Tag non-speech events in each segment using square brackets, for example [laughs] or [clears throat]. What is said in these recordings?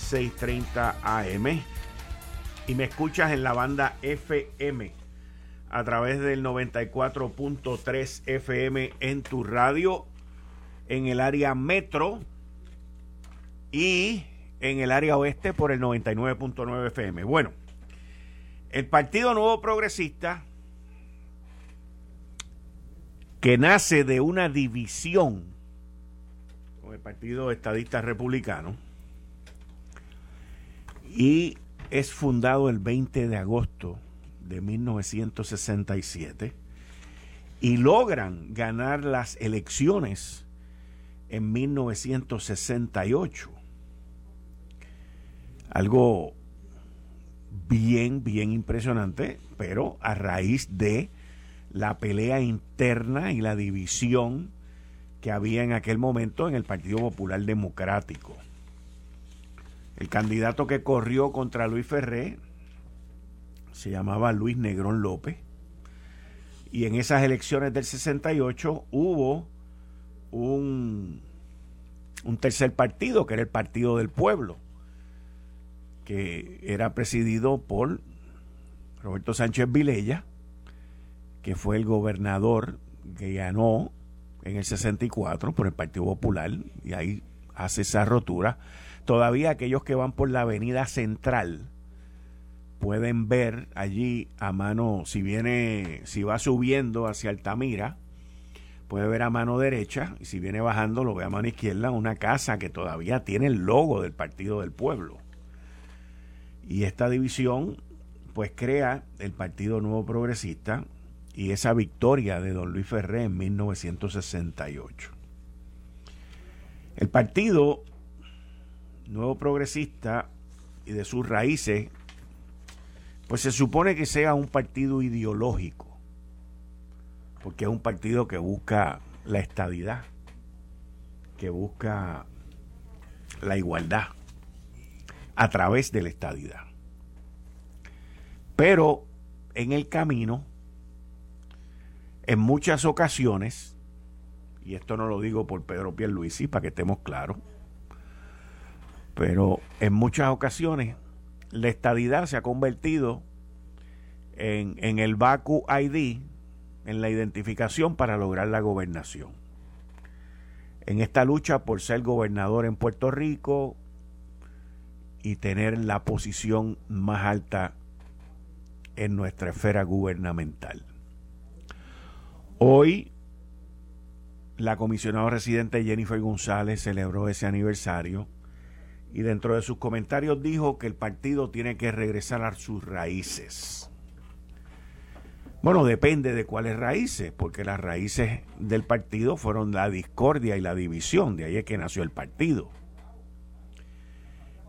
6:30 AM. Y me escuchas en la banda FM a través del 94.3 FM en tu radio en el área metro y en el área oeste por el 99.9 FM. Bueno, el Partido Nuevo Progresista, que nace de una división con el Partido Estadista Republicano, y es fundado el 20 de agosto de 1967 y logran ganar las elecciones en 1968. Algo bien, bien impresionante, pero a raíz de la pelea interna y la división que había en aquel momento en el Partido Popular Democrático. El candidato que corrió contra Luis Ferré se llamaba Luis Negrón López. Y en esas elecciones del 68 hubo un, un tercer partido, que era el Partido del Pueblo, que era presidido por Roberto Sánchez Vilella, que fue el gobernador que ganó en el 64 por el Partido Popular, y ahí hace esa rotura Todavía aquellos que van por la avenida central pueden ver allí a mano, si viene, si va subiendo hacia Altamira, puede ver a mano derecha y si viene bajando lo ve a mano izquierda una casa que todavía tiene el logo del Partido del Pueblo. Y esta división pues crea el Partido Nuevo Progresista y esa victoria de don Luis Ferré en 1968. El partido nuevo progresista y de sus raíces, pues se supone que sea un partido ideológico, porque es un partido que busca la estabilidad, que busca la igualdad a través de la estabilidad. Pero en el camino, en muchas ocasiones, y esto no lo digo por Pedro Pierluisi, para que estemos claros, pero en muchas ocasiones la estadidad se ha convertido en, en el Baku ID, en la identificación para lograr la gobernación. En esta lucha por ser gobernador en Puerto Rico y tener la posición más alta en nuestra esfera gubernamental. Hoy, la comisionada residente Jennifer González celebró ese aniversario y dentro de sus comentarios dijo que el partido tiene que regresar a sus raíces. Bueno, depende de cuáles raíces, porque las raíces del partido fueron la discordia y la división, de ahí es que nació el partido.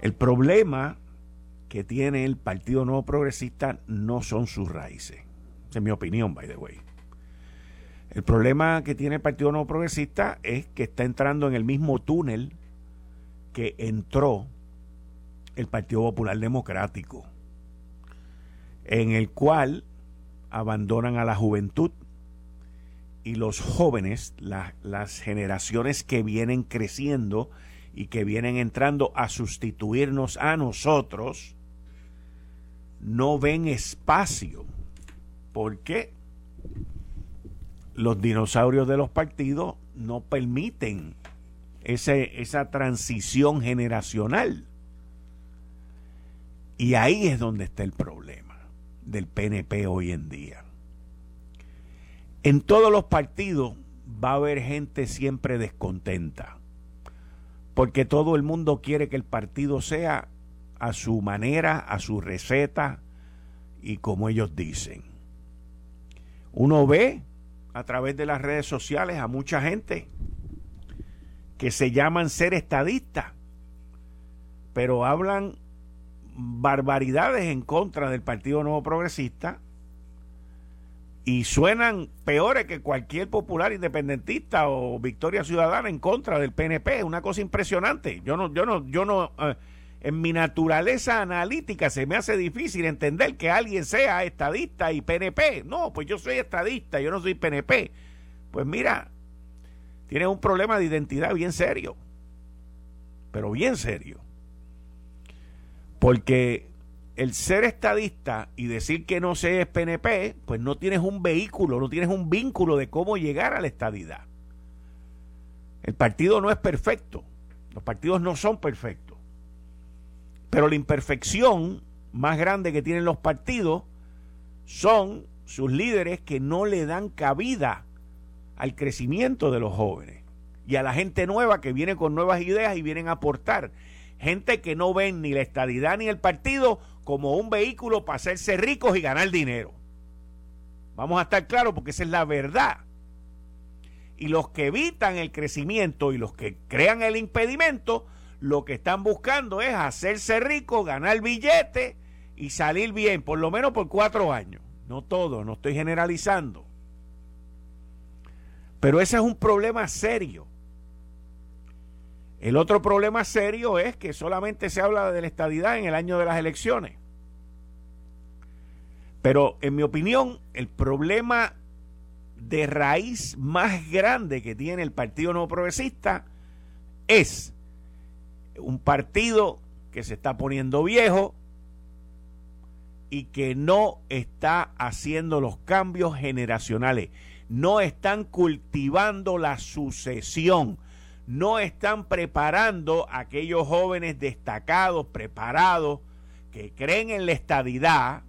El problema que tiene el Partido Nuevo Progresista no son sus raíces. Esa es mi opinión, by the way. El problema que tiene el Partido Nuevo Progresista es que está entrando en el mismo túnel que entró el Partido Popular Democrático, en el cual abandonan a la juventud y los jóvenes, las generaciones que vienen creciendo y que vienen entrando a sustituirnos a nosotros, no ven espacio. porque Los dinosaurios de los partidos no permiten esa transición generacional. Y ahí es donde está el problema del PNP hoy en día. En todos los partidos va a haber gente siempre descontenta, porque todo el mundo quiere que el partido sea a su manera, a su receta y como ellos dicen. Uno ve a través de las redes sociales a mucha gente que se llaman ser estadistas, pero hablan barbaridades en contra del Partido Nuevo Progresista y suenan peores que cualquier popular independentista o Victoria Ciudadana en contra del PNP, una cosa impresionante. Yo no yo no yo no eh, en mi naturaleza analítica se me hace difícil entender que alguien sea estadista y PNP. No, pues yo soy estadista, yo no soy PNP. Pues mira, tienes un problema de identidad bien serio. Pero bien serio. Porque el ser estadista y decir que no se es PNP, pues no tienes un vehículo, no tienes un vínculo de cómo llegar a la estadidad. El partido no es perfecto. Los partidos no son perfectos. Pero la imperfección más grande que tienen los partidos son sus líderes que no le dan cabida al crecimiento de los jóvenes y a la gente nueva que viene con nuevas ideas y vienen a aportar. Gente que no ven ni la estadidad ni el partido como un vehículo para hacerse ricos y ganar dinero. Vamos a estar claros porque esa es la verdad. Y los que evitan el crecimiento y los que crean el impedimento lo que están buscando es hacerse rico, ganar billete y salir bien, por lo menos por cuatro años. No todo, no estoy generalizando. Pero ese es un problema serio. El otro problema serio es que solamente se habla de la estadidad en el año de las elecciones. Pero en mi opinión, el problema de raíz más grande que tiene el Partido No Progresista es un partido que se está poniendo viejo y que no está haciendo los cambios generacionales, no están cultivando la sucesión, no están preparando a aquellos jóvenes destacados, preparados, que creen en la estadidad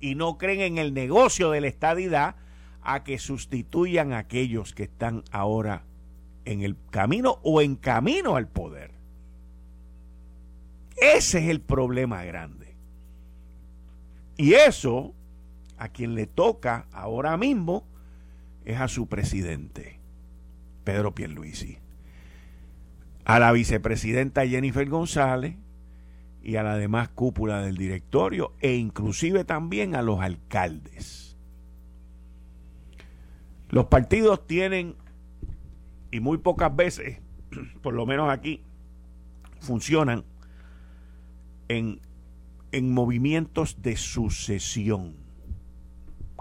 y no creen en el negocio de la estadidad, a que sustituyan a aquellos que están ahora en el camino o en camino al poder. Ese es el problema grande. Y eso, a quien le toca ahora mismo, es a su presidente, Pedro Pierluisi, a la vicepresidenta Jennifer González y a la demás cúpula del directorio e inclusive también a los alcaldes. Los partidos tienen, y muy pocas veces, [clears throat] por lo menos aquí, funcionan en, movimientos de sucesión.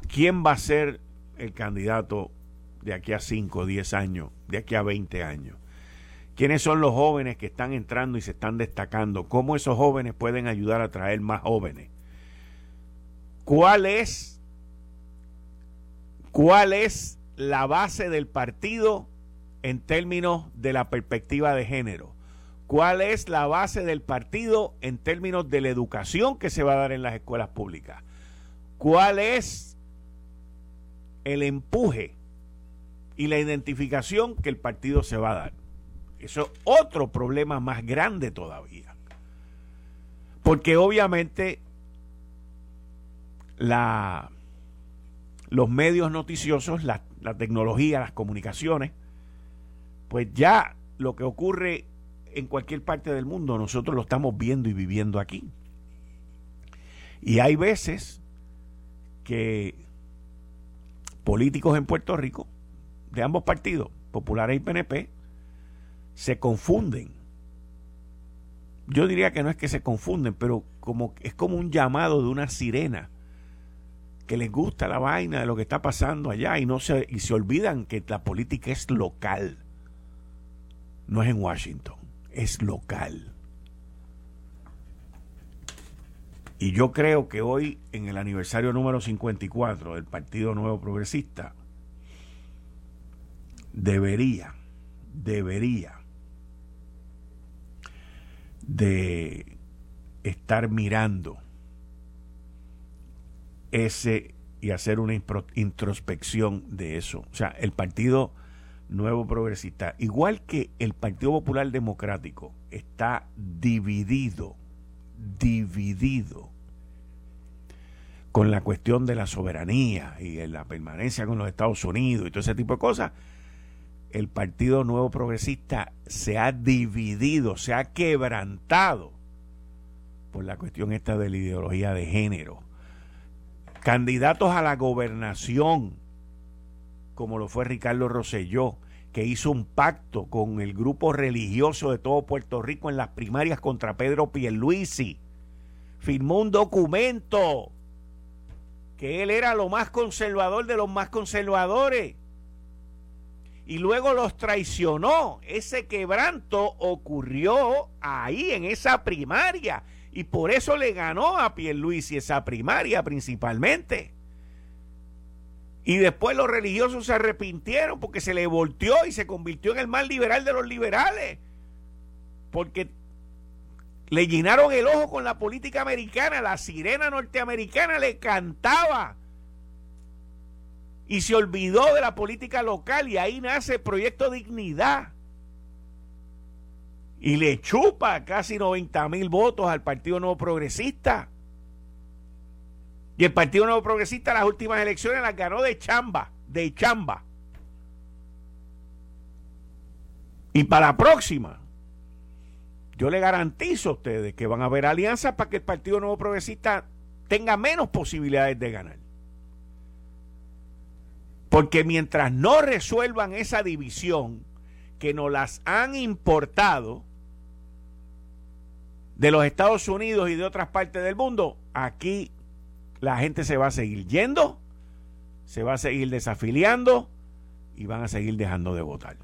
¿Quién va a ser el candidato de aquí a 5 o 10 años, de aquí a 20 años? ¿Quiénes son los jóvenes que están entrando y se están destacando? ¿Cómo esos jóvenes pueden ayudar a traer más jóvenes? ¿Cuál es, cuál es la base del partido en términos de la perspectiva de género? cuál es la base del partido en términos de la educación que se va a dar en las escuelas públicas, cuál es el empuje y la identificación que el partido se va a dar. Eso es otro problema más grande todavía. Porque obviamente la, los medios noticiosos, la, la tecnología, las comunicaciones, pues ya lo que ocurre en cualquier parte del mundo, nosotros lo estamos viendo y viviendo aquí. Y hay veces que políticos en Puerto Rico, de ambos partidos, populares y PNP, se confunden. Yo diría que no es que se confunden, pero como es como un llamado de una sirena que les gusta la vaina de lo que está pasando allá y no se y se olvidan que la política es local. No es en Washington es local. Y yo creo que hoy, en el aniversario número 54 del Partido Nuevo Progresista, debería, debería de estar mirando ese y hacer una introspección de eso. O sea, el partido Nuevo Progresista, igual que el Partido Popular Democrático está dividido, dividido con la cuestión de la soberanía y la permanencia con los Estados Unidos y todo ese tipo de cosas, el Partido Nuevo Progresista se ha dividido, se ha quebrantado por la cuestión esta de la ideología de género. Candidatos a la gobernación, como lo fue Ricardo Rosselló, que hizo un pacto con el grupo religioso de todo Puerto Rico en las primarias contra Pedro Pierluisi. Firmó un documento que él era lo más conservador de los más conservadores. Y luego los traicionó. Ese quebranto ocurrió ahí en esa primaria. Y por eso le ganó a Pierluisi esa primaria principalmente. Y después los religiosos se arrepintieron porque se le volteó y se convirtió en el más liberal de los liberales. Porque le llenaron el ojo con la política americana, la sirena norteamericana le cantaba. Y se olvidó de la política local y ahí nace el proyecto Dignidad. Y le chupa casi 90 mil votos al Partido Nuevo Progresista. Y el Partido Nuevo Progresista las últimas elecciones las ganó de chamba, de chamba. Y para la próxima, yo le garantizo a ustedes que van a haber alianzas para que el Partido Nuevo Progresista tenga menos posibilidades de ganar. Porque mientras no resuelvan esa división que nos las han importado de los Estados Unidos y de otras partes del mundo, aquí la gente se va a seguir yendo, se va a seguir desafiliando y van a seguir dejando de votar.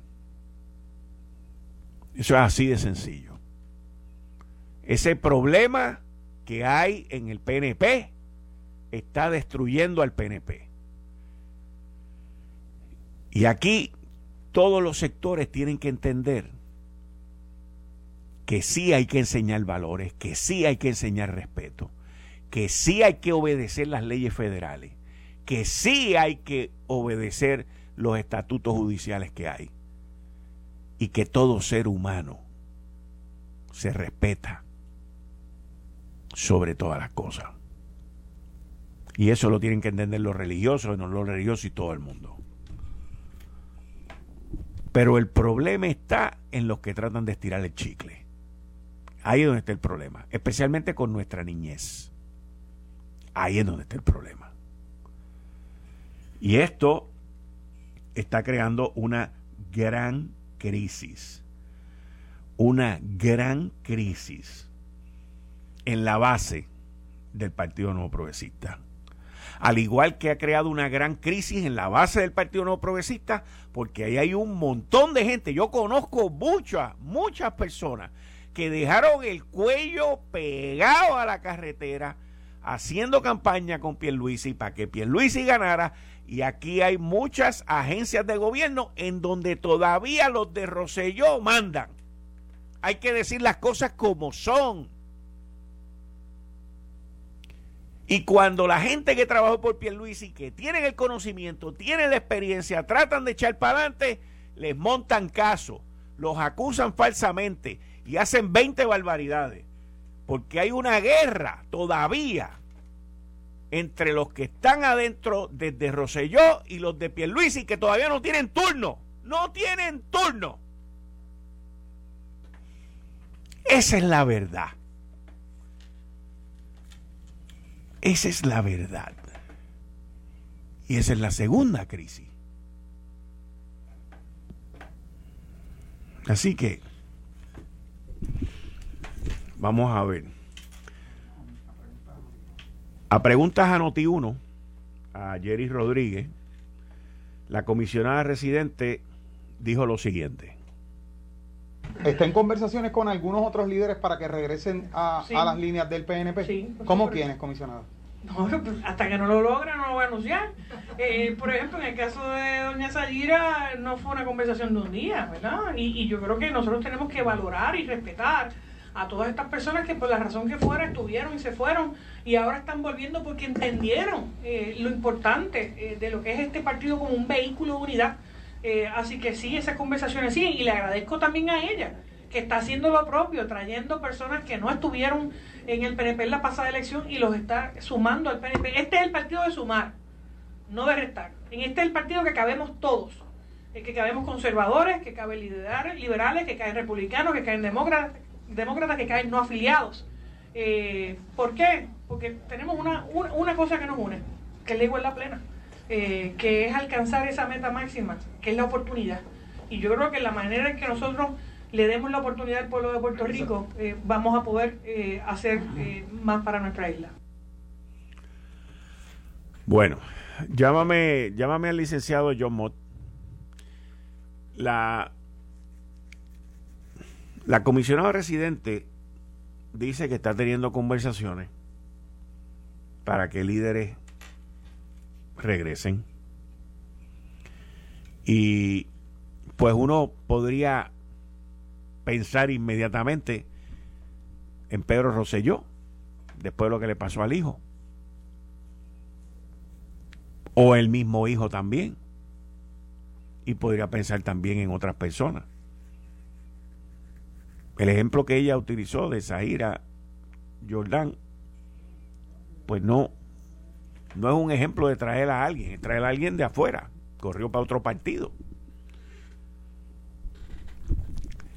Eso es así de sencillo. Ese problema que hay en el PNP está destruyendo al PNP. Y aquí todos los sectores tienen que entender que sí hay que enseñar valores, que sí hay que enseñar respeto que sí hay que obedecer las leyes federales, que sí hay que obedecer los estatutos judiciales que hay y que todo ser humano se respeta sobre todas las cosas. Y eso lo tienen que entender los religiosos, no los religiosos y todo el mundo. Pero el problema está en los que tratan de estirar el chicle. Ahí es donde está el problema, especialmente con nuestra niñez. Ahí es donde está el problema. Y esto está creando una gran crisis. Una gran crisis en la base del Partido Nuevo Progresista. Al igual que ha creado una gran crisis en la base del Partido Nuevo Progresista, porque ahí hay un montón de gente. Yo conozco muchas, muchas personas que dejaron el cuello pegado a la carretera haciendo campaña con Pierluisi para que Pierluisi ganara y aquí hay muchas agencias de gobierno en donde todavía los de Roselló mandan. Hay que decir las cosas como son. Y cuando la gente que trabajó por Pierluisi, que tienen el conocimiento, tienen la experiencia, tratan de echar para adelante, les montan caso, los acusan falsamente y hacen 20 barbaridades porque hay una guerra todavía entre los que están adentro desde Roselló y los de Pierluisi que todavía no tienen turno. No tienen turno. Esa es la verdad. Esa es la verdad. Y esa es la segunda crisis. Así que Vamos a ver. A preguntas a Noti1, a Jerry Rodríguez, la comisionada residente dijo lo siguiente. ¿Está en conversaciones con algunos otros líderes para que regresen a, las líneas del PNP? Sí, ¿Cómo quiénes, comisionada? No, pues, hasta que no lo logren no lo voy a anunciar. Eh, por ejemplo, en el caso de doña Sayira, no fue una conversación de un día, ¿verdad? Y, y yo creo que nosotros tenemos que valorar y respetar a todas estas personas que por la razón que fuera estuvieron y se fueron y ahora están volviendo porque entendieron eh, lo importante eh, de lo que es este partido como un vehículo de unidad. Eh, así que sí, esas conversaciones siguen y le agradezco también a ella que está haciendo lo propio, trayendo personas que no estuvieron en el PNP en la pasada elección y los está sumando al PNP. Este es el partido de sumar, no de restar. En este es el partido que cabemos todos, que cabemos conservadores, que caben liberales, que caen republicanos, que caen demócratas, demócratas que caen no afiliados. Eh, ¿Por qué? Porque tenemos una, una, cosa que nos une, que es la igualdad plena, eh, que es alcanzar esa meta máxima, que es la oportunidad. Y yo creo que la manera en que nosotros le demos la oportunidad al pueblo de Puerto Rico, eh, vamos a poder eh, hacer más para nuestra isla. Bueno, llámame, llámame al licenciado John Mott. La, la comisionada residente dice que está teniendo conversaciones para que líderes regresen. Y pues uno podría pensar inmediatamente en Pedro Rosselló, después de lo que le pasó al hijo. O el mismo hijo también. Y podría pensar también en otras personas. El ejemplo que ella utilizó de Zahira Jordán, pues no, no es un ejemplo de traer a alguien, es traer a alguien de afuera. Corrió para otro partido.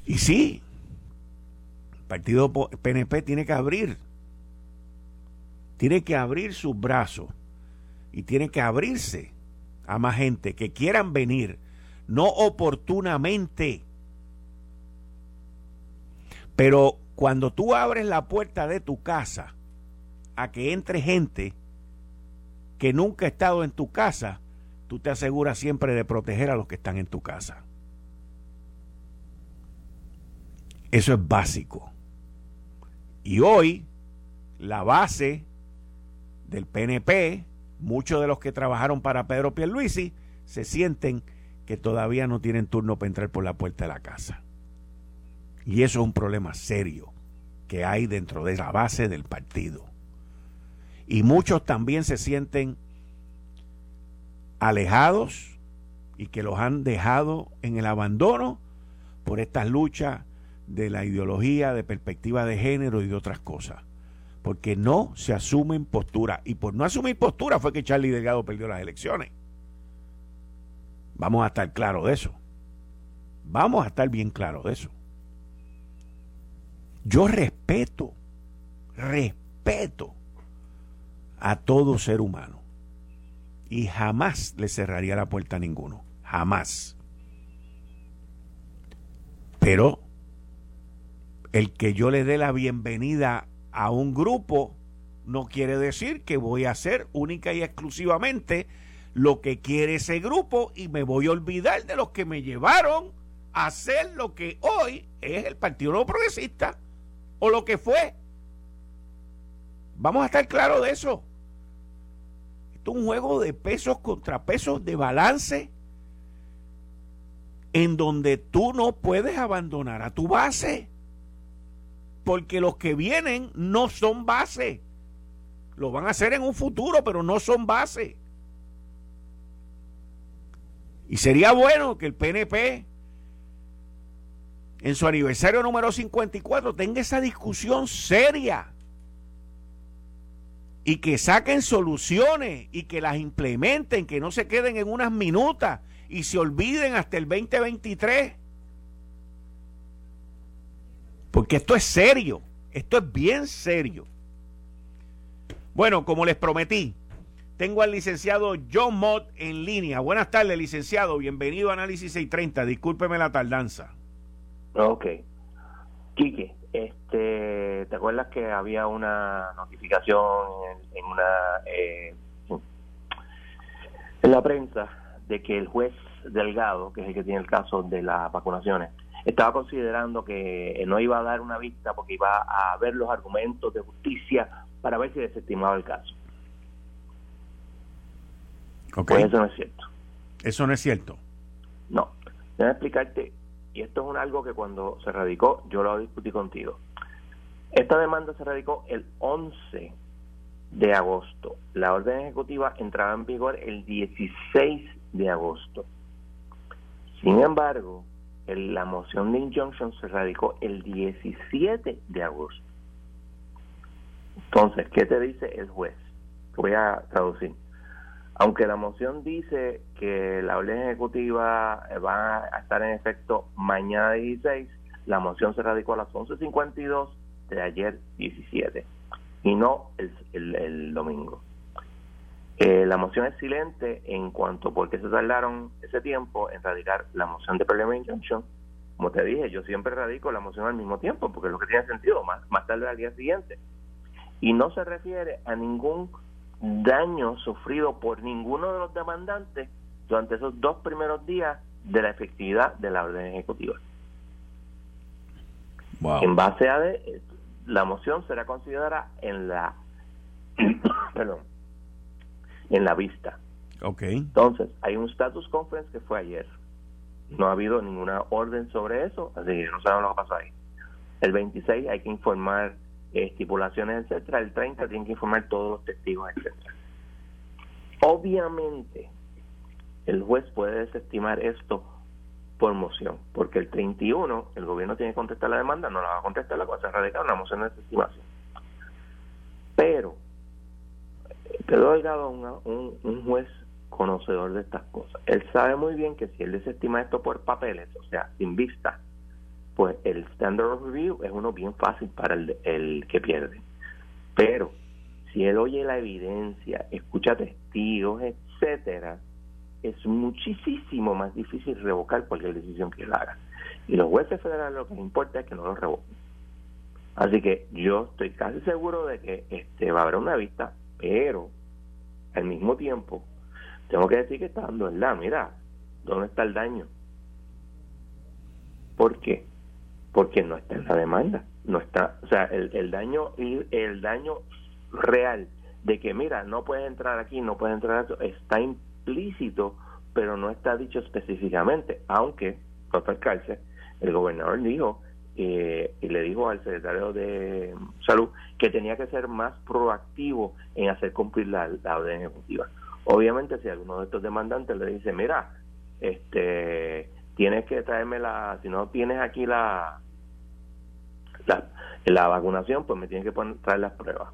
Y sí, el partido PNP tiene que abrir, tiene que abrir sus brazos y tiene que abrirse a más gente que quieran venir, no oportunamente pero cuando tú abres la puerta de tu casa a que entre gente que nunca ha estado en tu casa, tú te aseguras siempre de proteger a los que están en tu casa. Eso es básico. Y hoy, la base del PNP, muchos de los que trabajaron para Pedro Pierluisi, se sienten que todavía no tienen turno para entrar por la puerta de la casa. Y eso es un problema serio que hay dentro de la base del partido. Y muchos también se sienten alejados y que los han dejado en el abandono por estas luchas de la ideología, de perspectiva de género y de otras cosas. Porque no se asumen postura. Y por no asumir postura fue que Charlie Delgado perdió las elecciones. Vamos a estar claros de eso. Vamos a estar bien claros de eso. Yo respeto, respeto a todo ser humano. Y jamás le cerraría la puerta a ninguno. Jamás. Pero el que yo le dé la bienvenida a un grupo no quiere decir que voy a hacer única y exclusivamente lo que quiere ese grupo y me voy a olvidar de los que me llevaron a hacer lo que hoy es el Partido Progresista o lo que fue. Vamos a estar claros de eso. Esto es un juego de pesos contra pesos, de balance, en donde tú no puedes abandonar a tu base. Porque los que vienen no son base. Lo van a hacer en un futuro, pero no son base. Y sería bueno que el PNP en su aniversario número 54 tenga esa discusión seria y que saquen soluciones y que las implementen, que no se queden en unas minutas y se olviden hasta el 2023. Porque esto es serio, esto es bien serio. Bueno, como les prometí, tengo al licenciado John Mott en línea. Buenas tardes, licenciado. Bienvenido a Análisis 630. Discúlpeme la tardanza. Ok. Quique, este, ¿te acuerdas que había una notificación en, una eh, en la prensa de que el juez Delgado, que es el que tiene el caso de las vacunaciones, estaba considerando que no iba a dar una vista porque iba a ver los argumentos de justicia para ver si desestimaba el caso. Okay. Pues eso no es cierto. Eso no es cierto. No. Déjame explicarte y esto es algo que cuando se radicó, yo lo discutí contigo. Esta demanda se radicó el 11 de agosto. La orden ejecutiva entraba en vigor el 16 de agosto. Sin embargo, la moción de injunction se radicó el 17 de agosto. Entonces, ¿qué te dice el juez? Voy a traducir. Aunque la moción dice que la orden ejecutiva va a estar en efecto mañana 16, la moción se radicó a las 11.52 de ayer 17 y no el, el, domingo. Eh, la moción es silente en cuanto porque se tardaron ese tiempo en radicar la moción de preliminary injunction. Como te dije, yo siempre radico la moción al mismo tiempo porque es lo que tiene sentido, más, más tarde al día siguiente. Y no se refiere a ningún daño sufrido por ninguno de los demandantes durante esos dos primeros días de la efectividad de la orden ejecutiva. En base a de, la moción será considerada en la [coughs] perdón, en la vista. Okay. Entonces, hay un status conference que fue ayer. No ha habido ninguna orden sobre eso, así que no sabemos lo que pasó ahí. El 26 hay que informar estipulaciones, etcétera. El 30 tienen que informar todos los testigos, etcétera. Obviamente, el juez puede desestimar esto por moción, porque el 31 el gobierno tiene que contestar la demanda, no la va a contestar, la cosa radical, una moción de desestimación. Pero Pedro Delgado es un, un juez conocedor de estas cosas. Él sabe muy bien que si él desestima esto por papeles, o sea, sin vista, pues el standard of review es uno bien fácil para el, el que pierde. Pero si él oye la evidencia, escucha testigos, etcétera, es muchísimo más difícil revocar cualquier decisión que él haga. Y los jueces federales lo que importa es que no lo revoquen. Así que yo estoy casi seguro de que este va a haber una vista, pero al mismo tiempo tengo que decir que está dando en la, mira, ¿dónde está el daño? ¿Por qué? Porque no está en la demanda, no está, o sea, el, el daño el daño real de que mira, no puedes entrar aquí, no puedes entrar está explícito, pero no está dicho específicamente, aunque, el cárcel, el gobernador dijo eh, y le dijo al secretario de Salud que tenía que ser más proactivo en hacer cumplir la, orden ejecutiva. Obviamente, si alguno de estos demandantes le dice, mira, este, tienes que traerme la, si no tienes aquí la, la, la vacunación, pues me tienes que poner, traer las pruebas.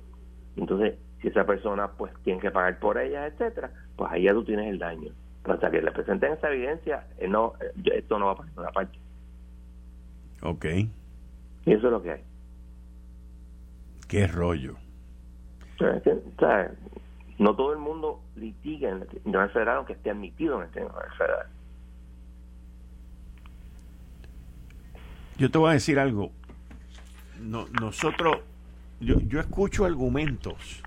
Entonces, si esa persona pues tiene que pagar por ella, etcétera, pues ahí ya tú tienes el daño. Pero hasta que le presenten esa evidencia, eh, no, eh, esto no va a pasar una parte. Ok. Y eso es lo que hay. Qué rollo. no todo el mundo litiga en el Tribunal Federal aunque esté admitido en el Tribunal Federal. Yo te voy a decir algo. No, nosotros, yo, yo escucho argumentos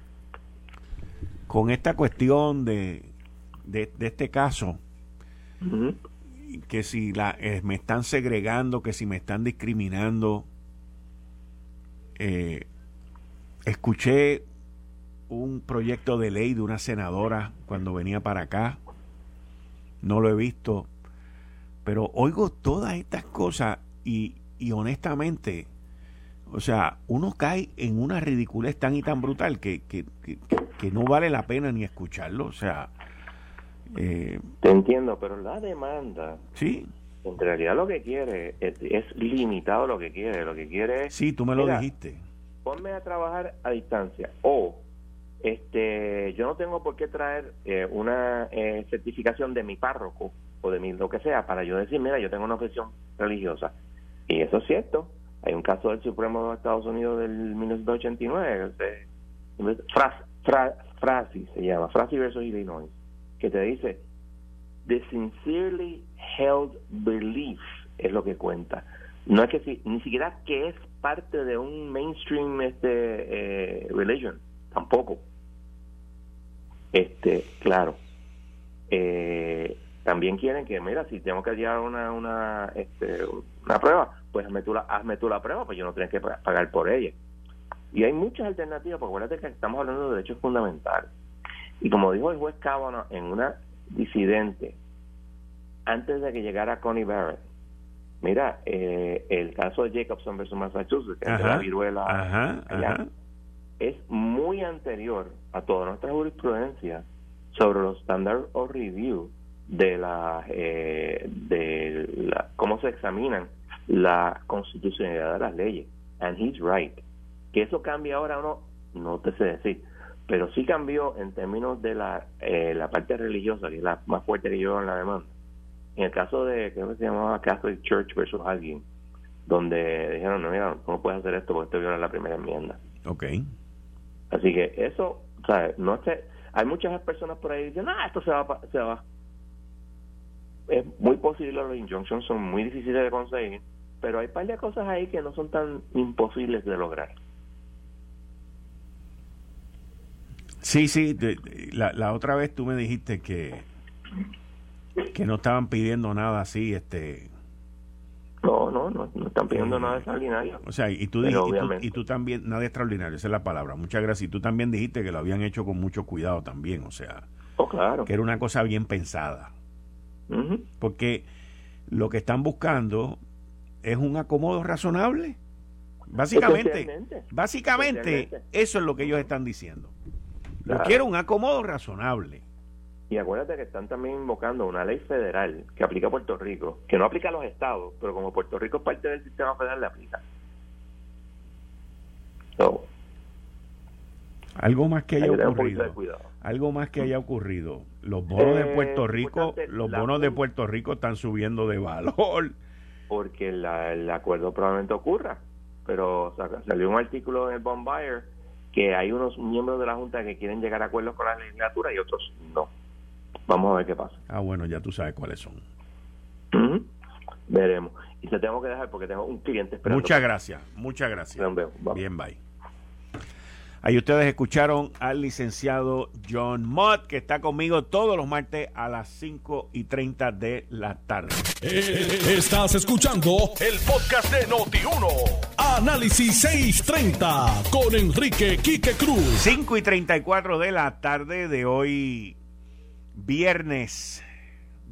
con esta cuestión de, de, este caso, que si la, eh, me están segregando, que si me están discriminando, eh, escuché un proyecto de ley de una senadora cuando venía para acá, no lo he visto, pero oigo todas estas cosas y, y honestamente o sea, uno cae en una ridiculez tan y tan brutal que, que, que, no vale la pena ni escucharlo. O sea. Eh, Te entiendo, pero la demanda. Sí. En realidad lo que quiere es, limitado lo que quiere. Lo que quiere es. Sí, tú me lo dijiste. Ponme a trabajar a distancia. O. Este, yo no tengo por qué traer eh, una eh, certificación de mi párroco o de mi lo que sea para yo decir, mira, yo tengo una opción religiosa. Y eso es cierto hay un caso del Supremo de Estados Unidos del 1989, Frasi se llama, Frasi versus Illinois, que te dice, the sincerely held belief es lo que cuenta. No es que si, ni siquiera que es parte de un mainstream este eh, religion, tampoco. Este, claro. Eh, también quieren que, mira, si tengo que llevar una, una, este, una prueba, pues hazme tú, la, hazme tú la prueba, pues yo no tengo que pagar por ella. Y hay muchas alternativas, porque acuérdate que estamos hablando de derechos fundamentales. Y como dijo el juez Kavanaugh en una disidente, antes de que llegara Connie Barrett, mira, eh, el caso de Jacobson versus Massachusetts, que la viruela es muy anterior a toda nuestra jurisprudencia sobre los standards of review de la, eh, de la, cómo se examinan la constitucionalidad de las leyes. And he's right. Que eso cambia ahora o no, no te sé decir. Pero sí cambió en términos de la, eh, la parte religiosa, que es la más fuerte que yo en la demanda. En el caso de, creo que se llamaba Catholic Church versus alguien, donde dijeron, no, mira, no puedes hacer esto porque esto viola la primera enmienda. Ok. Así que eso, ¿sabes? No sé, hay muchas personas por ahí que dicen, ah, esto se va, se va. Es muy posible, los injunctions son muy difíciles de conseguir, pero hay par de cosas ahí que no son tan imposibles de lograr. Sí, sí, la, la otra vez tú me dijiste que que no estaban pidiendo nada así, este no, no, no, están pidiendo nada extraordinario. O sea, y tú, dijiste, y, tú, también, nada extraordinario, esa es la palabra, muchas gracias. Y tú también dijiste que lo habían hecho con mucho cuidado también, o sea, oh, claro. que era una cosa bien pensada. Porque lo que están buscando es un acomodo razonable. Básicamente, básicamente eso es lo que ellos están diciendo. Yo quiero un acomodo razonable. Y acuérdate que están también invocando una ley federal que aplica a Puerto Rico, que no aplica a los estados, pero como Puerto Rico es parte del sistema federal, le aplica. Algo más que haya ocurrido. Algo más que haya ocurrido. Los bonos de Puerto eh, Rico, los bonos de Puerto Rico están subiendo de valor. Porque el acuerdo probablemente ocurra. Pero salió un artículo en el Bond Buyer que hay unos miembros de la Junta que quieren llegar a acuerdos con la legislatura y otros no. Vamos a ver qué pasa. Ah, bueno, ya tú sabes cuáles son. Veremos. Y se tengo que dejar porque tengo un cliente esperando. Muchas gracias, muchas gracias. Bien, bye. Ahí ustedes escucharon al licenciado John Mott, que está conmigo todos los martes a las 5 y 30 de la tarde. Eh, estás escuchando el podcast de Noti1. Análisis 630 con Enrique Quique Cruz. 5 y 34 de la tarde de hoy, viernes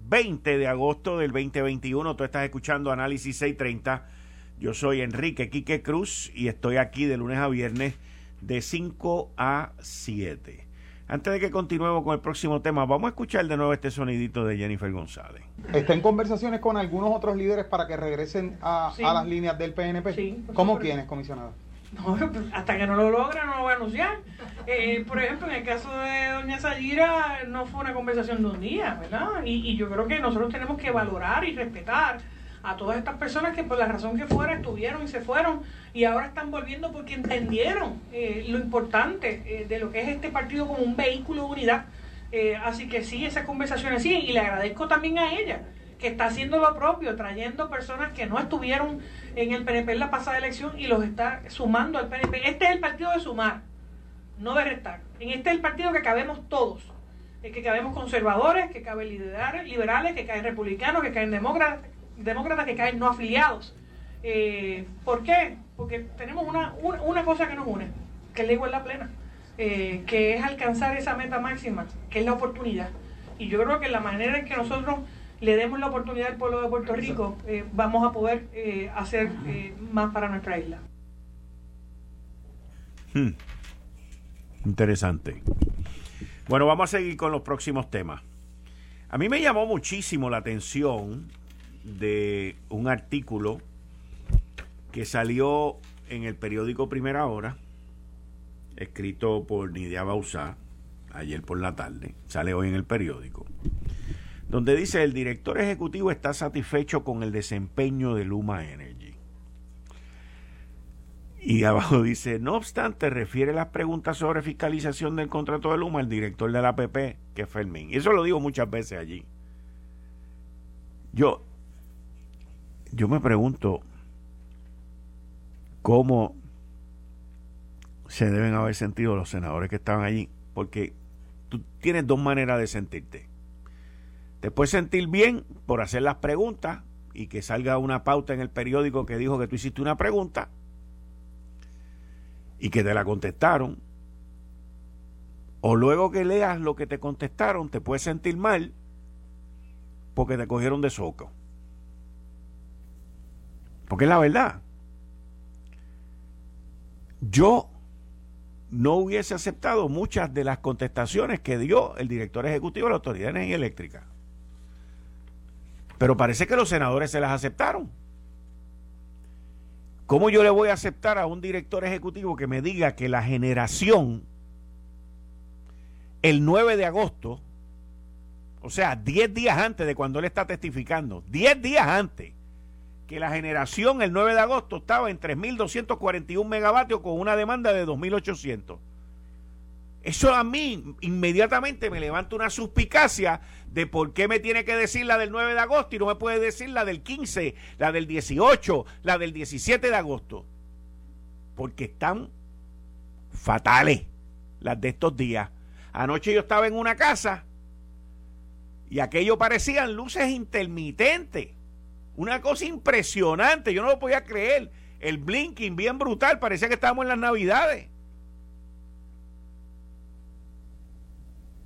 20 de agosto del 2021. Tú estás escuchando Análisis 630. Yo soy Enrique Quique Cruz y estoy aquí de lunes a viernes de 5 a 7. Antes de que continuemos con el próximo tema, vamos a escuchar de nuevo este sonidito de Jennifer González. ¿Está en conversaciones con algunos otros líderes para que regresen a, las líneas del PNP? Sí, ¿Cómo quiénes, comisionado? No, hasta que no lo logra no lo voy a anunciar. Eh, por ejemplo, en el caso de doña Sayira no fue una conversación de un día, ¿verdad? Y, y yo creo que nosotros tenemos que valorar y respetar a todas estas personas que por la razón que fuera estuvieron y se fueron y ahora están volviendo porque entendieron eh, lo importante eh, de lo que es este partido como un vehículo de unidad. así que sí, esas conversaciones siguen y le agradezco también a ella que está haciendo lo propio, trayendo personas que no estuvieron en el PNP en la pasada elección y los está sumando al PNP. Este es el partido de sumar, no de restar. En este es el partido que cabemos todos. que cabemos conservadores, que caben liberales, que caen republicanos, que caen demócratas, demócratas que caen no afiliados. Eh, ¿Por qué? Porque tenemos una, una, cosa que nos une, que es la igualdad plena, eh, que es alcanzar esa meta máxima, que es la oportunidad. Y yo creo que la manera en que nosotros le demos la oportunidad al pueblo de Puerto Rico, eh, vamos a poder eh, hacer más para nuestra isla. Hmm. Interesante. Bueno, vamos a seguir con los próximos temas. A mí me llamó muchísimo la atención de un artículo que salió en el periódico Primera Hora, escrito por Nidia Bausá, ayer por la tarde, sale hoy en el periódico donde dice el director ejecutivo está satisfecho con el desempeño de Luma Energy. Y abajo dice, no obstante, refiere las preguntas sobre fiscalización del contrato de Luma al director de la APP, que es Fermín. Y eso lo digo muchas veces allí. Yo, yo me pregunto cómo se deben haber sentido los senadores que estaban allí, porque tú tienes dos maneras de sentirte te puedes sentir bien por hacer las preguntas y que salga una pauta en el periódico que dijo que tú hiciste una pregunta y que te la contestaron. O luego que leas lo que te contestaron, te puedes sentir mal porque te cogieron de soco. Porque es la verdad. Yo no hubiese aceptado muchas de las contestaciones que dio el director ejecutivo de la Autoridad de Energía Eléctrica. Pero parece que los senadores se las aceptaron. ¿Cómo yo le voy a aceptar a un director ejecutivo que me diga que la generación el 9 de agosto, o sea, 10 días antes de cuando él está testificando, 10 días antes, que la generación el 9 de agosto estaba en 3.241 megavatios con una demanda de 2.800. Eso a mí inmediatamente me levanta una suspicacia de por qué me tiene que decir la del 9 de agosto y no me puede decir la del 15, la del 18, la del 17 de agosto. Porque están fatales las de estos días. Anoche yo estaba en una casa y aquello parecían luces intermitentes. Una cosa impresionante, yo no lo podía creer. El blinking bien brutal, parecía que estábamos en las navidades.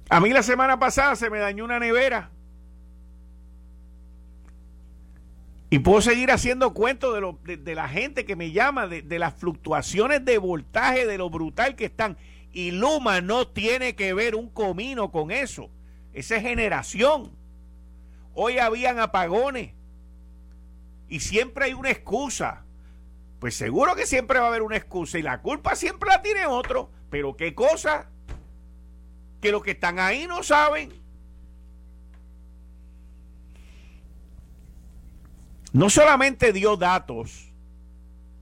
A mí la semana pasada se me dañó una nevera. Y puedo seguir haciendo cuentos de, lo, de, la gente que me llama, de, las fluctuaciones de voltaje, de lo brutal que están. Y Luma no tiene que ver un comino con eso. Esa es generación. Hoy habían apagones. Y siempre hay una excusa. Pues seguro que siempre va a haber una excusa. Y la culpa siempre la tiene otro. Pero qué cosa que los que están ahí no saben. No solamente dio datos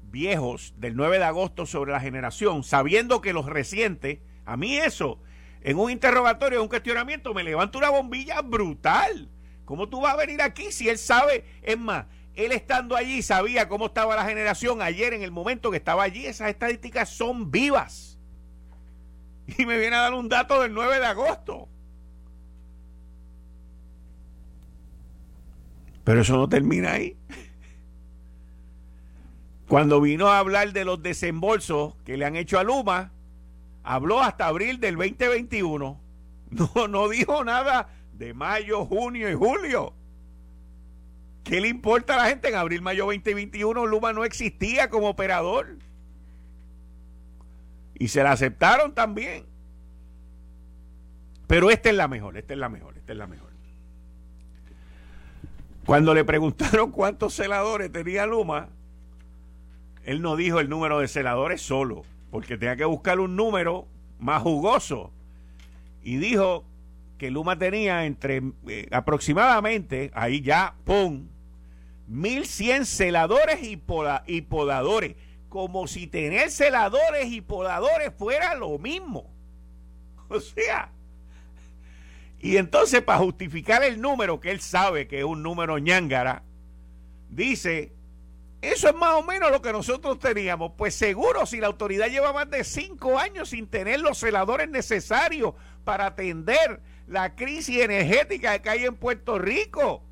viejos del 9 de agosto sobre la generación, sabiendo que los recientes, a mí eso, en un interrogatorio, en un cuestionamiento, me levanta una bombilla brutal. ¿Cómo tú vas a venir aquí si él sabe? Es más, él estando allí sabía cómo estaba la generación ayer en el momento que estaba allí. Esas estadísticas son vivas y me viene a dar un dato del 9 de agosto. Pero eso no termina ahí. Cuando vino a hablar de los desembolsos que le han hecho a Luma, habló hasta abril del 2021. No, no dijo nada de mayo, junio y julio. ¿Qué le importa a la gente? En abril, mayo 2021 Luma no existía como operador. Y se la aceptaron también. Pero esta es la mejor, esta es la mejor, esta es la mejor. Cuando le preguntaron [laughs] cuántos celadores tenía Luma, él no dijo el número de celadores solo, porque tenía que buscar un número más jugoso. Y dijo que Luma tenía entre eh, aproximadamente, ahí ya, ¡pum!, 1100 celadores y, y podadores como si tener celadores y podadores fuera lo mismo. [laughs] O sea, y entonces para justificar el número que él sabe que es un número ñangara, dice, eso es más o menos lo que nosotros teníamos. Pues seguro, si la autoridad lleva más de cinco años sin tener los celadores necesarios para atender la crisis energética que hay en Puerto Rico.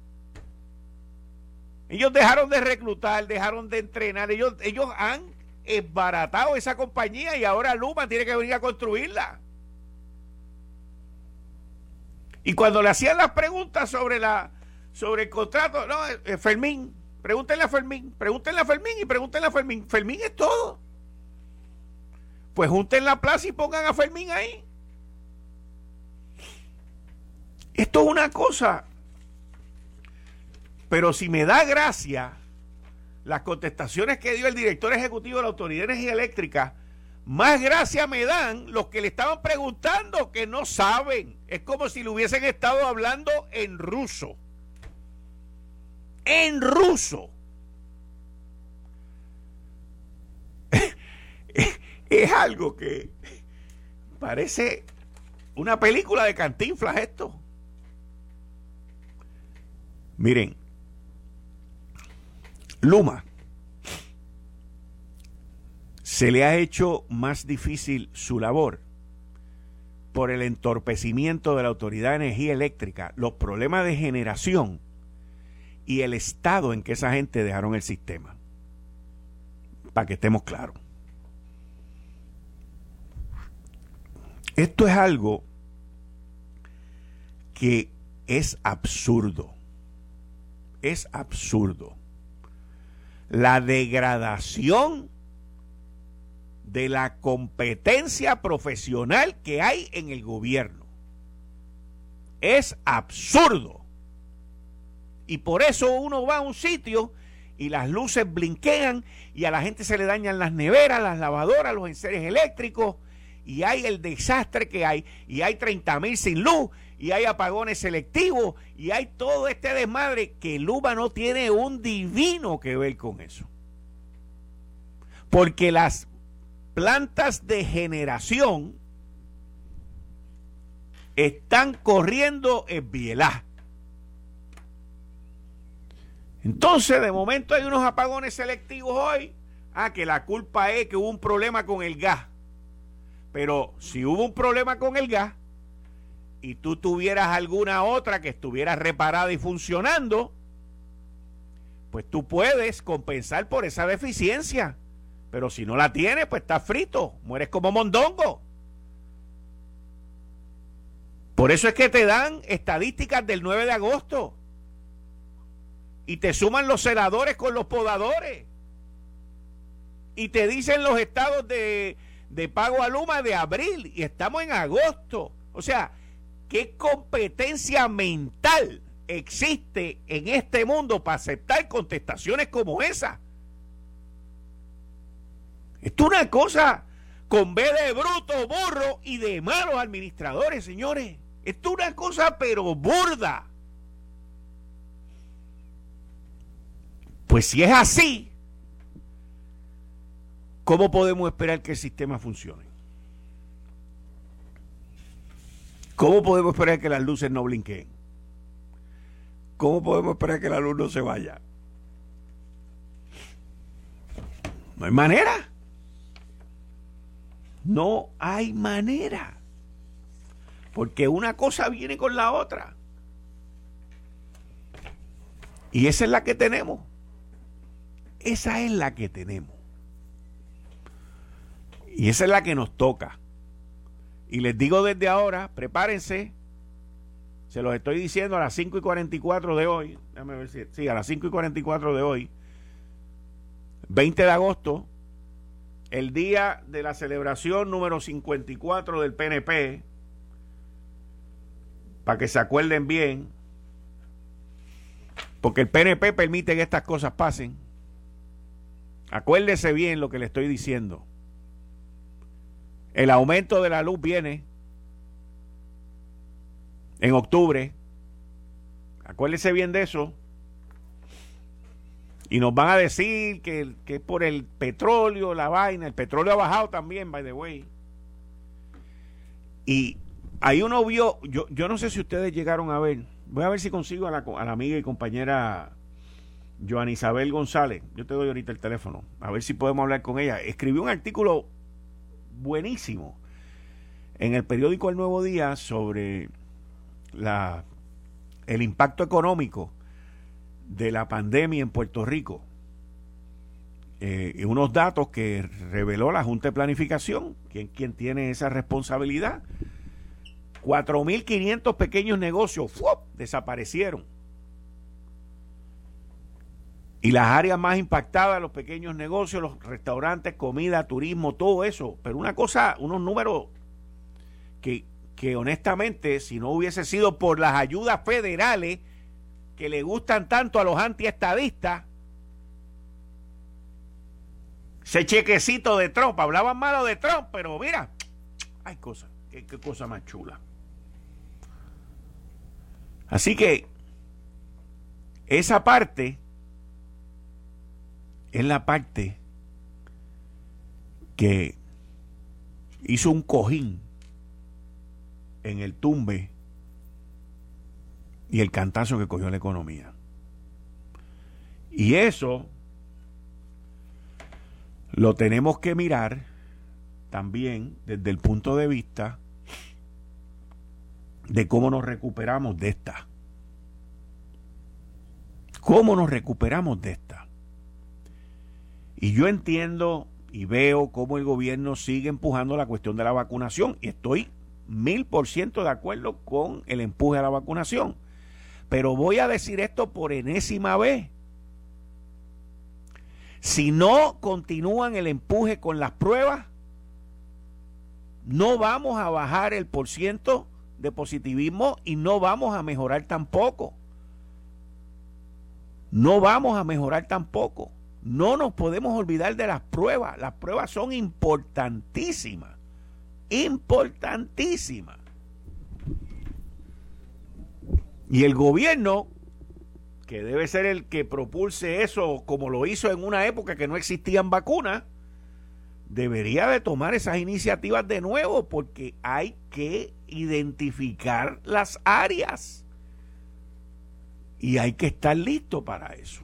Ellos dejaron de reclutar, dejaron de entrenar, ellos, ellos han esbaratado esa compañía y ahora Luma tiene que venir a construirla. Y cuando le hacían las preguntas sobre la sobre el contrato, no, eh, eh, Fermín, pregúntenle a Fermín, pregúntenle a Fermín y pregúntenle a Fermín. Fermín es todo. Pues junten la plaza y pongan a Fermín ahí. Esto es una cosa pero si me da gracia las contestaciones que dio el director ejecutivo de la Autoridad de Energía Eléctrica, más gracia me dan los que le estaban preguntando que no saben. Es como si le hubiesen estado hablando en ruso. En ruso. [laughs] es algo que parece una película de cantinflas esto. Miren, Luma, se le ha hecho más difícil su labor por el entorpecimiento de la Autoridad de Energía Eléctrica, los problemas de generación y el estado en que esa gente dejaron el sistema. Para que estemos claros. Esto es algo que es absurdo. Es absurdo la degradación de la competencia profesional que hay en el gobierno. Es absurdo. Y por eso uno va a un sitio y las luces blinquean y a la gente se le dañan las neveras, las lavadoras, los enseres eléctricos y hay el desastre que hay y hay 30 mil sin luz y hay apagones selectivos y hay todo este desmadre que Luma no tiene un divino que ver con eso. Porque las plantas de generación están corriendo en Bielá. Entonces, de momento hay unos apagones selectivos hoy. Ah, que la culpa es que hubo un problema con el gas. Pero si hubo un problema con el gas y tú tuvieras alguna otra que estuviera reparada y funcionando, pues tú puedes compensar por esa deficiencia. Pero si no la tienes, pues estás frito, mueres como mondongo. Por eso es que te dan estadísticas del 9 de agosto. Y te suman los senadores con los podadores. Y te dicen los estados de, de pago a Luma de abril. Y estamos en agosto. O sea, ¿qué competencia mental existe en este mundo para aceptar contestaciones como esa? Esto es una cosa con B de bruto, burro y de malos administradores, señores. Esto es una cosa pero burda. Pues si es así, ¿cómo podemos esperar que el sistema funcione? ¿Cómo podemos esperar que las luces no blinqueen? ¿Cómo podemos esperar que la luz no se vaya? No hay manera. No hay manera. Porque una cosa viene con la otra. Y esa es la que tenemos. Esa es la que tenemos. Y esa es la que nos toca. Y les digo desde ahora, prepárense. Se los estoy diciendo a las 5 y 44 de hoy. Ver si. Sí, a las 5 y 44 de hoy. 20 de agosto el día de la celebración número 54 del PNP, para que se acuerden bien, porque el PNP permite que estas cosas pasen. Acuérdese bien lo que le estoy diciendo. El aumento de la luz viene en octubre. Acuérdese bien de eso. Y nos van a decir que, es por el petróleo, la vaina. El petróleo ha bajado también, by the way. Y ahí uno vio, yo, yo no sé si ustedes llegaron a ver, voy a ver si consigo a la, a la amiga y compañera Joan Isabel González. Yo te doy ahorita el teléfono, a ver si podemos hablar con ella. Escribió un artículo buenísimo en el periódico El Nuevo Día sobre la, el impacto económico de la pandemia en Puerto Rico. Eh, unos datos que reveló la Junta de Planificación, quien, tiene esa responsabilidad. 4.500 pequeños negocios desaparecieron. Y las áreas más impactadas, los pequeños negocios, los restaurantes, comida, turismo, todo eso. Pero una cosa, unos números que, que honestamente, si no hubiese sido por las ayudas federales, que le gustan tanto a los antiestadistas, ese chequecito de Trump, hablaban malo de Trump, pero mira, hay cosas, qué, qué cosa más chula. Así que esa parte es la parte que hizo un cojín en el tumbe y el cantazo que cogió la economía. Y eso lo tenemos que mirar también desde el punto de vista de cómo nos recuperamos de esta. ¿Cómo nos recuperamos de esta? Y yo entiendo y veo cómo el gobierno sigue empujando la cuestión de la vacunación y estoy mil por ciento de acuerdo con el empuje a la vacunación. Pero voy a decir esto por enésima vez. Si no continúan el empuje con las pruebas, no vamos a bajar el por ciento de positivismo y no vamos a mejorar tampoco. No vamos a mejorar tampoco. No nos podemos olvidar de las pruebas. Las pruebas son importantísimas. Importantísimas. Y el gobierno, que debe ser el que propulse eso como lo hizo en una época que no existían vacunas, debería de tomar esas iniciativas de nuevo porque hay que identificar las áreas y hay que estar listo para eso.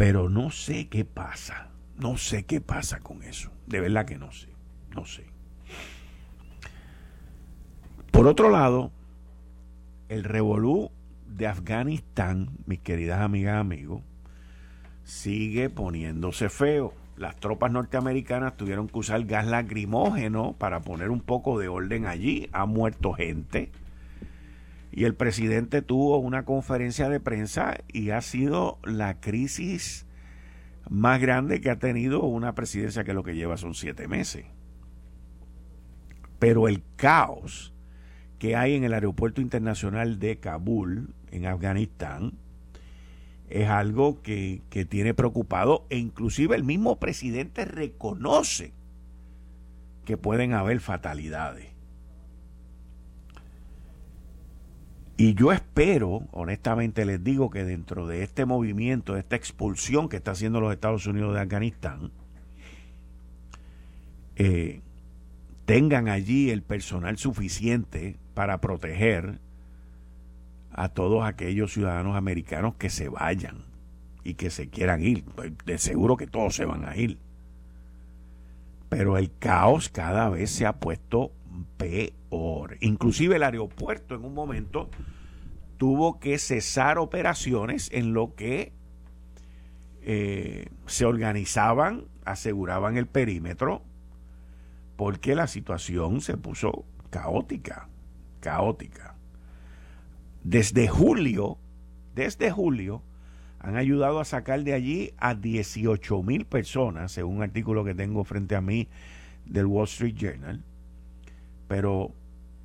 Pero no sé qué pasa, no sé qué pasa con eso, de verdad que no sé, no sé. Por otro lado, el revolú de Afganistán, mis queridas amigas amigos, sigue poniéndose feo. Las tropas norteamericanas tuvieron que usar gas lacrimógeno para poner un poco de orden allí. Ha muerto gente. Y el presidente tuvo una conferencia de prensa y ha sido la crisis más grande que ha tenido una presidencia que lo que lleva son siete meses. Pero el caos que hay en el aeropuerto internacional de Kabul, en Afganistán, es algo que, tiene preocupado e inclusive el mismo presidente reconoce que pueden haber fatalidades. Y yo espero, honestamente les digo, que dentro de este movimiento, de esta expulsión que está haciendo los Estados Unidos de Afganistán, eh, tengan allí el personal suficiente para proteger a todos aquellos ciudadanos americanos que se vayan y que se quieran ir. De seguro que todos se van a ir. Pero el caos cada vez se ha puesto peor. Inclusive el aeropuerto en un momento tuvo que cesar operaciones en lo que eh, se organizaban, aseguraban el perímetro, porque la situación se puso caótica, caótica. Desde julio, desde julio, han ayudado a sacar de allí a 18 mil personas, según un artículo que tengo frente a mí del Wall Street Journal. Pero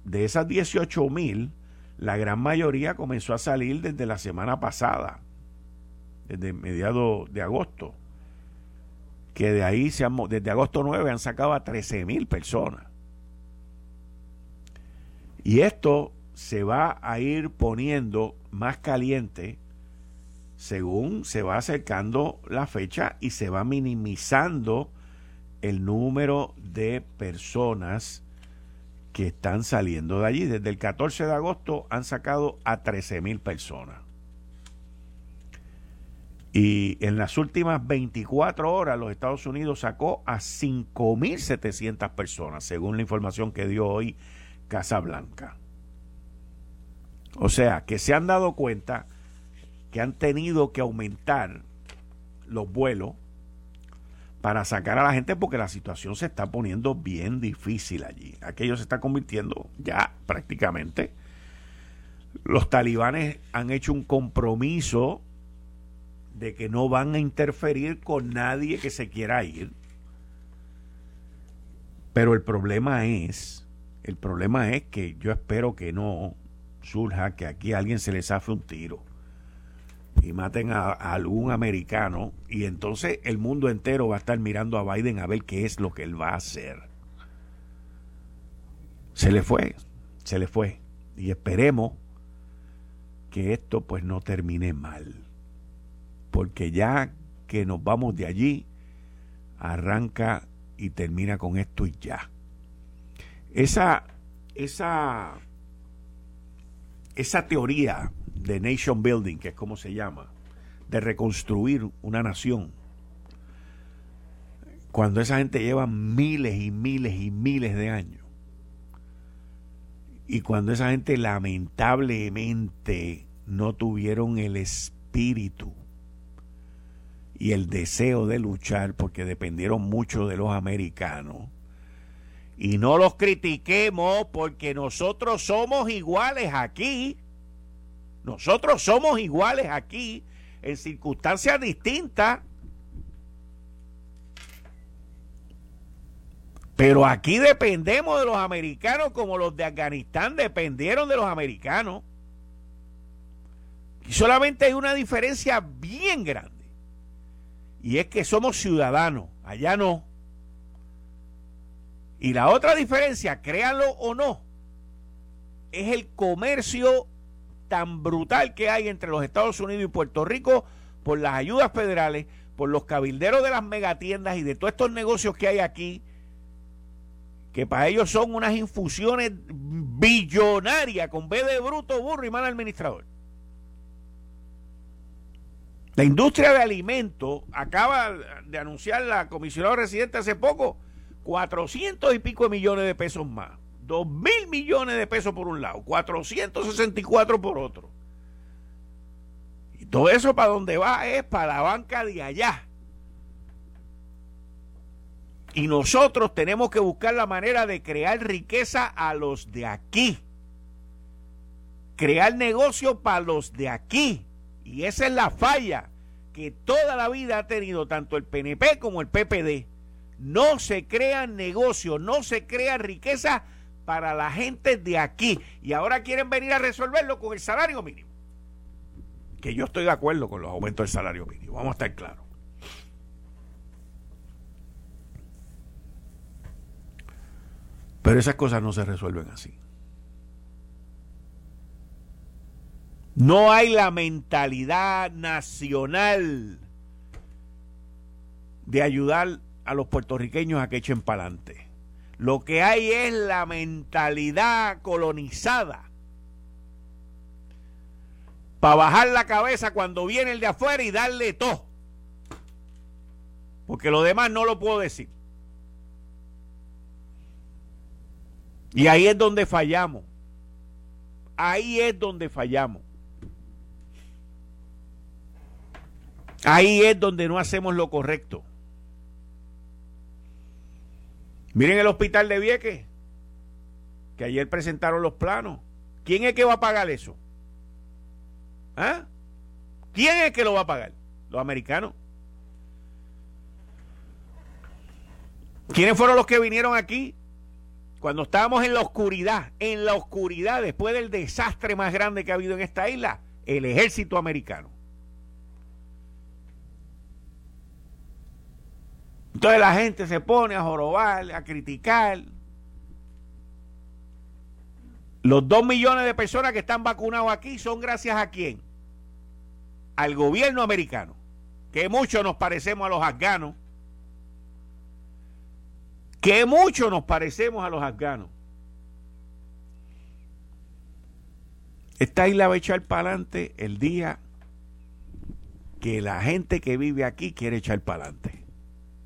de esas 18 mil, la gran mayoría comenzó a salir desde la semana pasada, desde mediados de agosto que de ahí se han, desde agosto 9 han sacado a 13 mil personas. Y esto se va a ir poniendo más caliente según se va acercando la fecha y se va minimizando el número de personas que están saliendo de allí. Desde el 14 de agosto han sacado a 13 mil personas. Y en las últimas 24 horas los Estados Unidos sacó a 5.700 personas, según la información que dio hoy Casablanca. O sea, que se han dado cuenta que han tenido que aumentar los vuelos para sacar a la gente porque la situación se está poniendo bien difícil allí. Aquello se está convirtiendo ya prácticamente. Los talibanes han hecho un compromiso de que no van a interferir con nadie que se quiera ir. Pero el problema es, el problema es que yo espero que no surja que aquí alguien se les hace un tiro y maten a, algún americano y entonces el mundo entero va a estar mirando a Biden a ver qué es lo que él va a hacer. Se le fue, se le fue. Y esperemos que esto pues no termine mal porque ya que nos vamos de allí, arranca y termina con esto y ya. Esa, esa, esa teoría de nation building, que es como se llama, de reconstruir una nación, cuando esa gente lleva miles y miles y miles de años, y cuando esa gente lamentablemente no tuvieron el espíritu y el deseo de luchar porque dependieron mucho de los americanos. Y no los critiquemos porque nosotros somos iguales aquí. Nosotros somos iguales aquí en circunstancias distintas. Pero aquí dependemos de los americanos como los de Afganistán dependieron de los americanos. Y solamente hay una diferencia bien grande. Y es que somos ciudadanos, allá no. Y la otra diferencia, créanlo o no, es el comercio tan brutal que hay entre los Estados Unidos y Puerto Rico por las ayudas federales, por los cabilderos de las megatiendas y de todos estos negocios que hay aquí, que para ellos son unas infusiones billonarias con B de bruto, burro y mal administrador. La industria de alimentos acaba de anunciar la comisionada residente hace poco 400 y pico de millones de pesos más. 2 mil millones de pesos por un lado, 464 por otro. Y todo eso para donde va es para la banca de allá. Y nosotros tenemos que buscar la manera de crear riqueza a los de aquí. Crear negocio para los de aquí. Y esa es la falla que toda la vida ha tenido tanto el PNP como el PPD. No se crean negocios, no se crea riqueza para la gente de aquí. Y ahora quieren venir a resolverlo con el salario mínimo. Que yo estoy de acuerdo con los aumentos del salario mínimo, vamos a estar claros. Pero esas cosas no se resuelven así. No hay la mentalidad nacional de ayudar a los puertorriqueños a que echen para adelante. Lo que hay es la mentalidad colonizada. Para bajar la cabeza cuando viene el de afuera y darle todo. Porque lo demás no lo puedo decir. Y ahí es donde fallamos. Ahí es donde fallamos. Ahí es donde no hacemos lo correcto. Miren el hospital de Vieques, que ayer presentaron los planos. ¿Quién es que va a pagar eso? ¿Ah? ¿Quién es que lo va a pagar? Los americanos. ¿Quiénes fueron los que vinieron aquí? Cuando estábamos en la oscuridad, en la oscuridad, después del desastre más grande que ha habido en esta isla, el ejército americano. Entonces la gente se pone a jorobar, a criticar. Los dos millones de personas que están vacunados aquí son gracias a quién? Al gobierno americano, que mucho nos parecemos a los afganos, que mucho nos parecemos a los afganos. Esta isla va a echar para adelante el día que la gente que vive aquí quiere echar para adelante